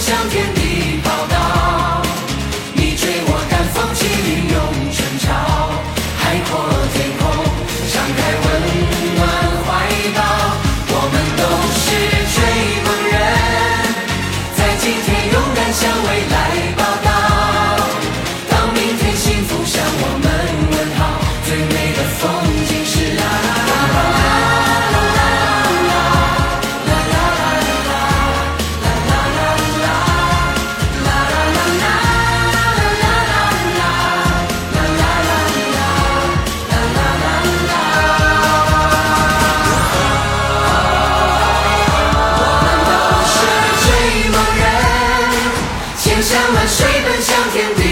向天地报道。你追我赶，风起云涌春潮，海阔天空，敞开温暖怀抱。我们都是追梦人，在今天勇敢向未来报道。当明天幸福向我们问好，最美的风景是啦看万水奔向天地